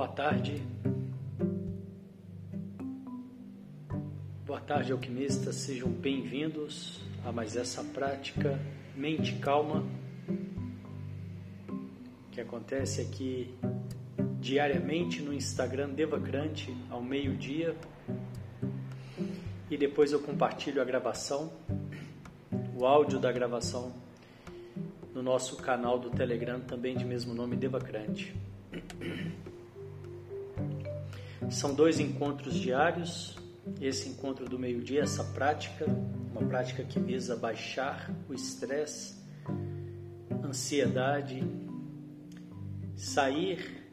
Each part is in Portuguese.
Boa tarde. Boa tarde, alquimistas. Sejam bem-vindos a mais essa prática Mente Calma que acontece aqui diariamente no Instagram Devacrante ao meio-dia. E depois eu compartilho a gravação, o áudio da gravação no nosso canal do Telegram também de mesmo nome Devacrante. São dois encontros diários. Esse encontro do meio-dia, essa prática, uma prática que visa baixar o estresse, ansiedade, sair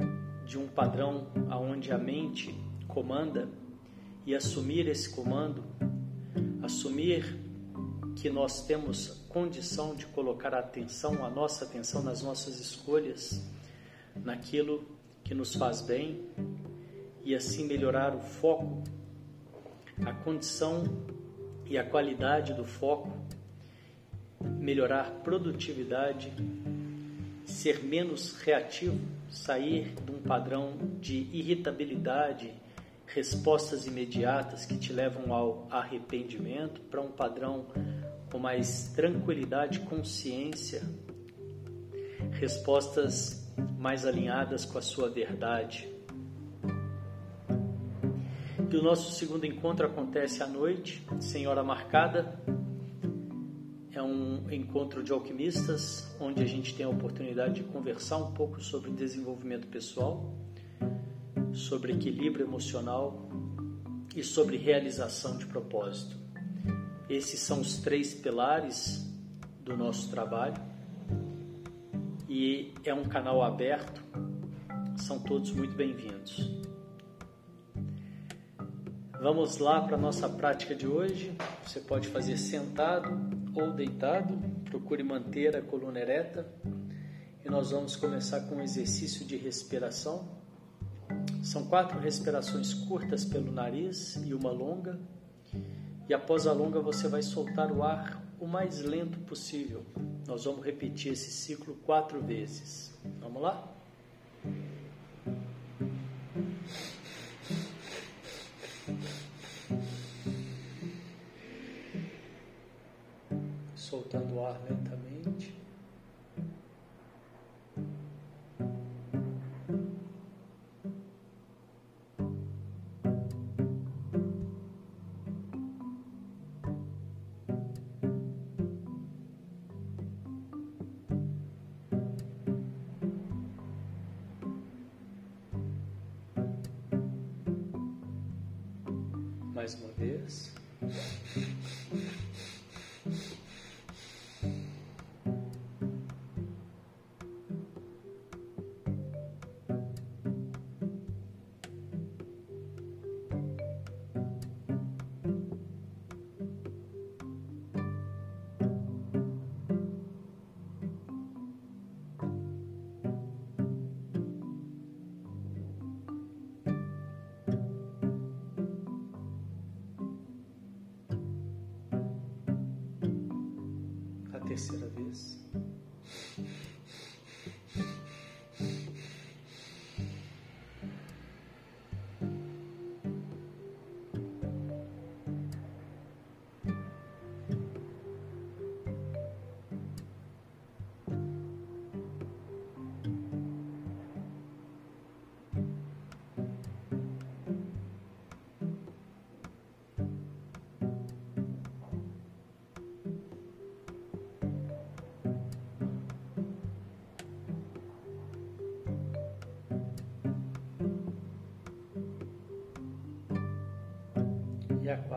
de um padrão aonde a mente comanda e assumir esse comando, assumir que nós temos condição de colocar a atenção, a nossa atenção nas nossas escolhas, naquilo que nos faz bem e assim melhorar o foco, a condição e a qualidade do foco, melhorar produtividade, ser menos reativo, sair de um padrão de irritabilidade, respostas imediatas que te levam ao arrependimento, para um padrão com mais tranquilidade, consciência, respostas mais alinhadas com a sua verdade. E o nosso segundo encontro acontece à noite, sem hora marcada. É um encontro de alquimistas, onde a gente tem a oportunidade de conversar um pouco sobre desenvolvimento pessoal, sobre equilíbrio emocional e sobre realização de propósito. Esses são os três pilares do nosso trabalho e é um canal aberto. São todos muito bem-vindos. Vamos lá para a nossa prática de hoje. Você pode fazer sentado ou deitado. Procure manter a coluna ereta. E nós vamos começar com um exercício de respiração. São quatro respirações curtas pelo nariz e uma longa. E após a longa, você vai soltar o ar o mais lento possível. Nós vamos repetir esse ciclo quatro vezes. Vamos lá? Soltando o ar lentamente.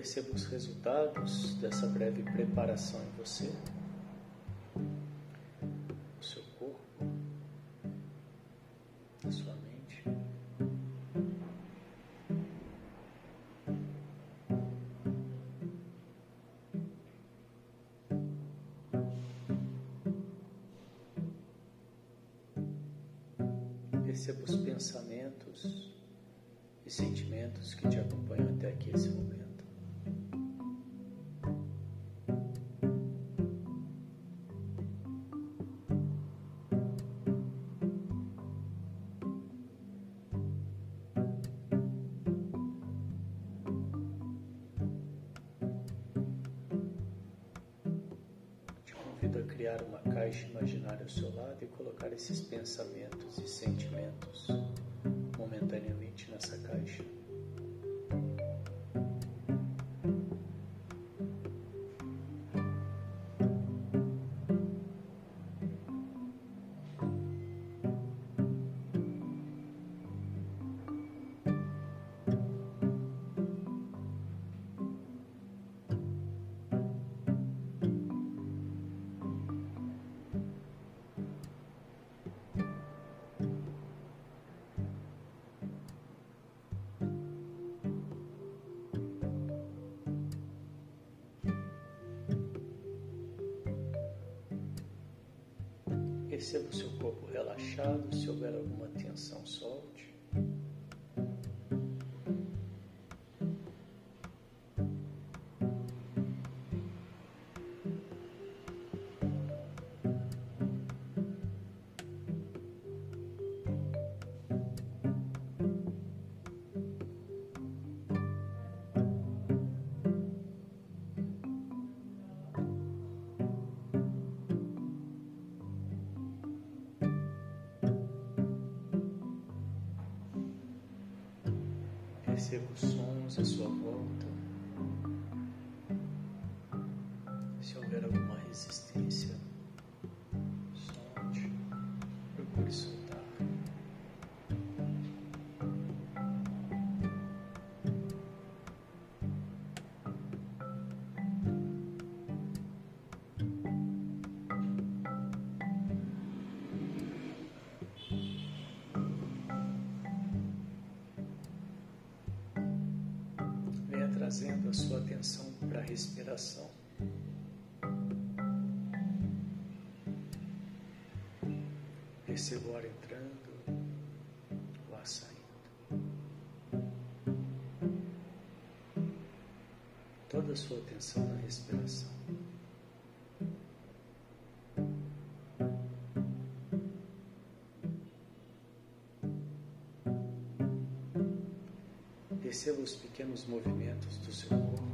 Perceba os resultados dessa breve preparação em você. Perceba os pensamentos e sentimentos que te acompanham até aqui esse momento. Perceba o seu corpo relaxado, se houver alguma tensão, solte. Os sons à sua trazendo a sua atenção para a respiração. Perceba o ar entrando, o ar saindo. Toda a sua atenção na respiração. Pequenos movimentos do seu corpo.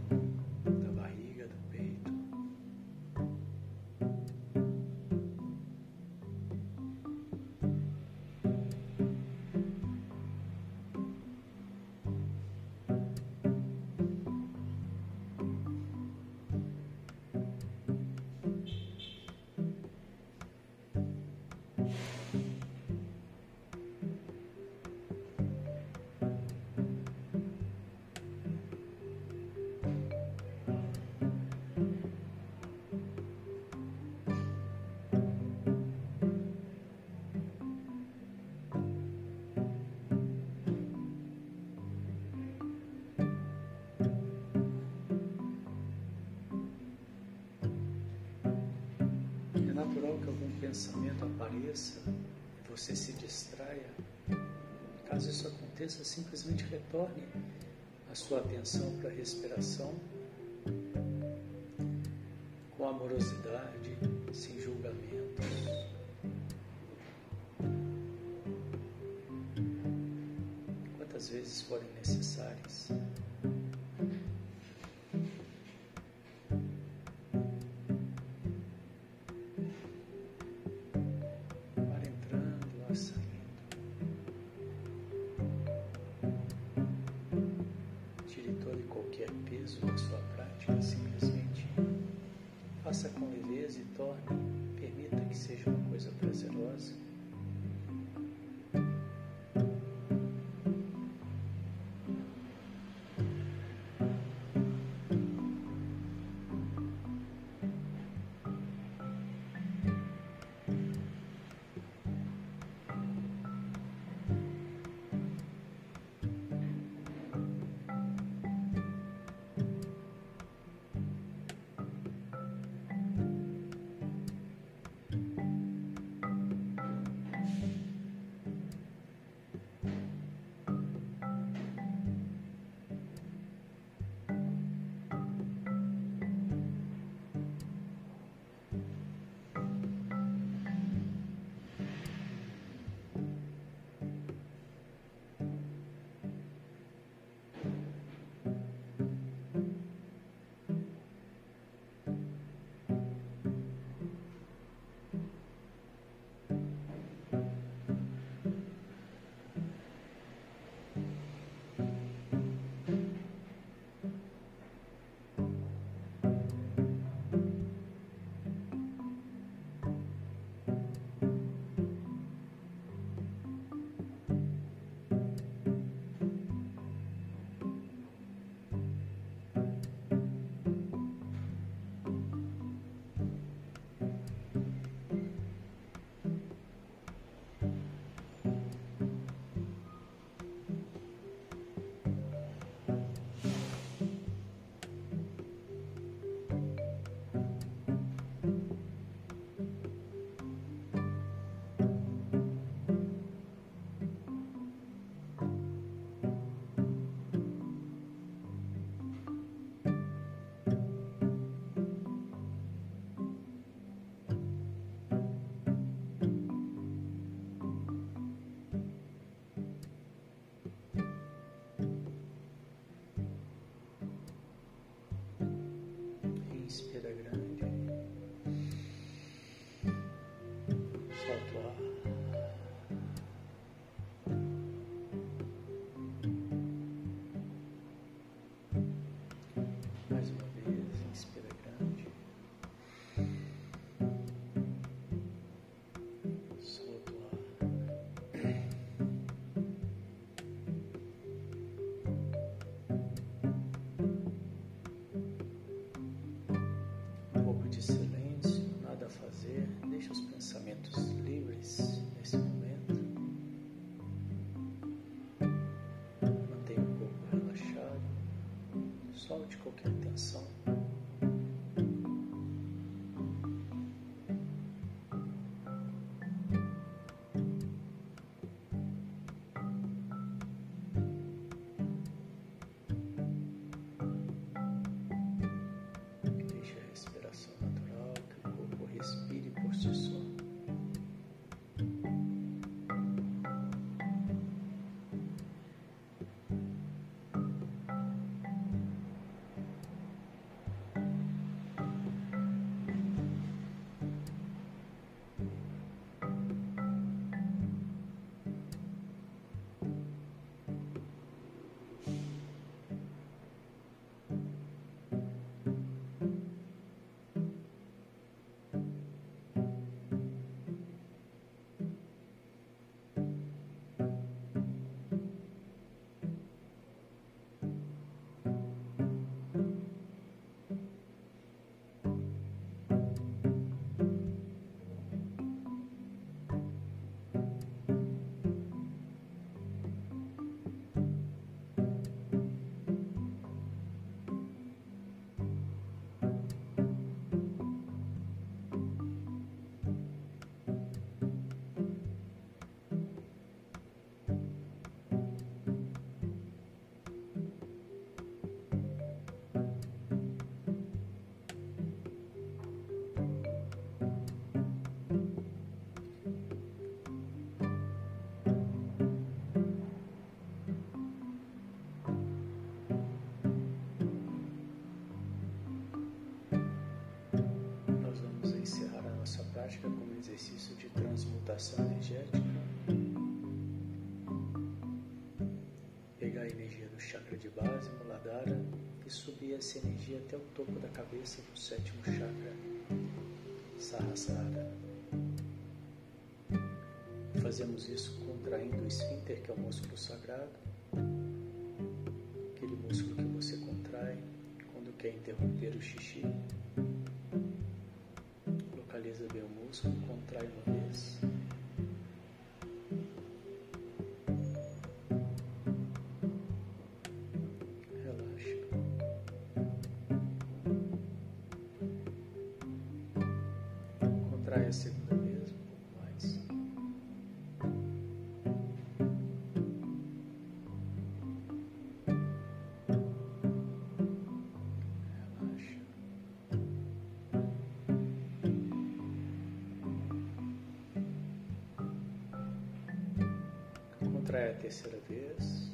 Natural que algum pensamento apareça e você se distraia. Caso isso aconteça, simplesmente retorne a sua atenção para a respiração com amorosidade, sem julgamentos. Quantas vezes forem necessárias. faça com leveza e torne, permita que seja uma coisa prazerosa. pit over Solte qualquer tensão. Transmutação energética. Pegar a energia do chakra de base, Muladhara, e subir essa energia até o topo da cabeça do sétimo chakra, Sahasrara. Fazemos isso contraindo o esfíncter, que é o músculo sagrado, aquele músculo que você contrai quando quer interromper o xixi. Localiza bem o músculo, contrai uma vez. Contrai a terceira vez.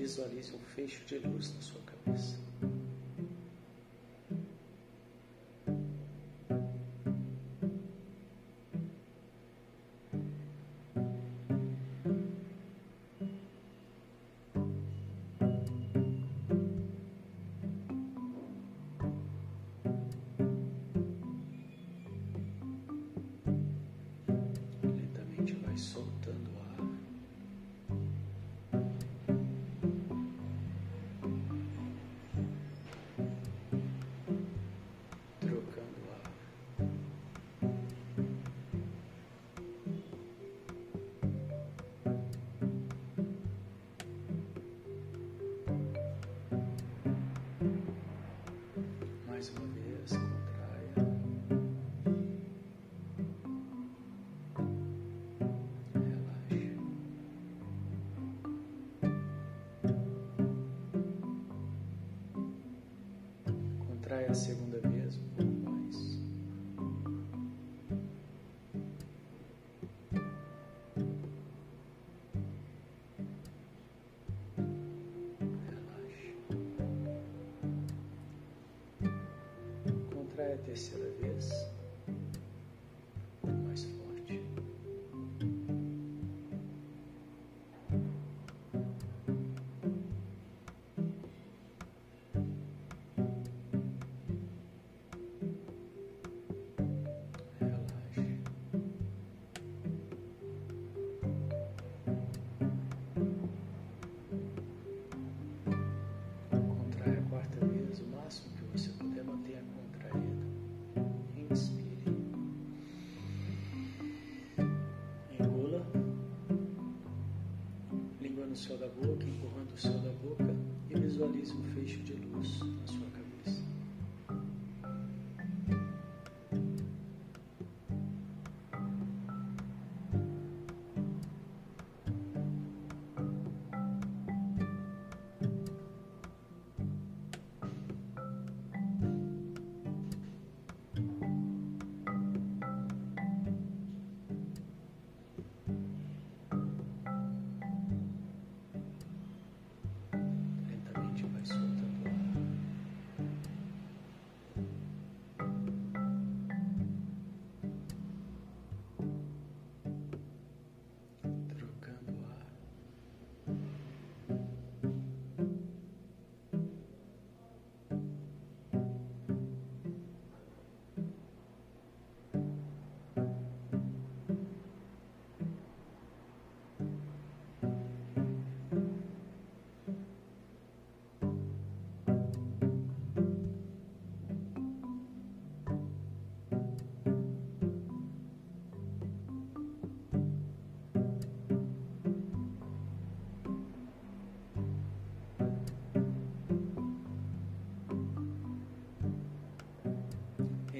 Visualize um fecho de luz na sua cabeça. Terceira vez. E visualize um feixe de luz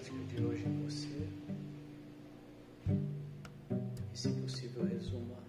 Prática de hoje em você. E, se possível, resuma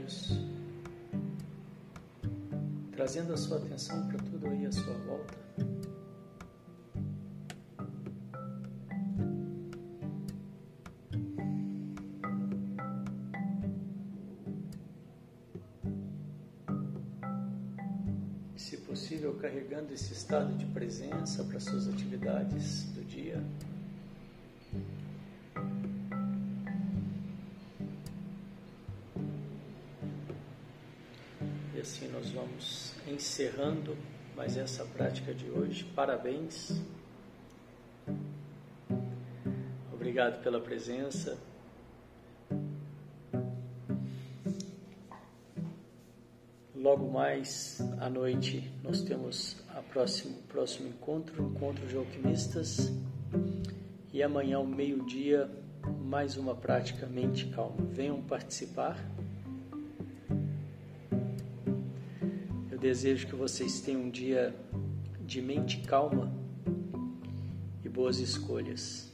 olhos, trazendo a sua atenção para tudo aí à sua volta. se possível, carregando esse estado de presença para suas atividades do dia. Encerrando mais essa prática de hoje. Parabéns. Obrigado pela presença. Logo mais à noite nós temos a próximo próximo encontro, encontro de alquimistas. E amanhã ao meio-dia mais uma prática mente calma. Venham participar. Desejo que vocês tenham um dia de mente calma e boas escolhas.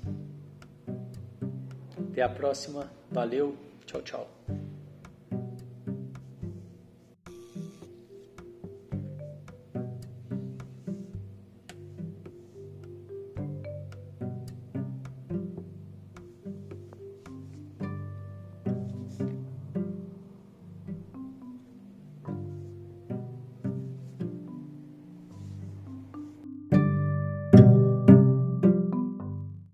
Até a próxima. Valeu. Tchau, tchau.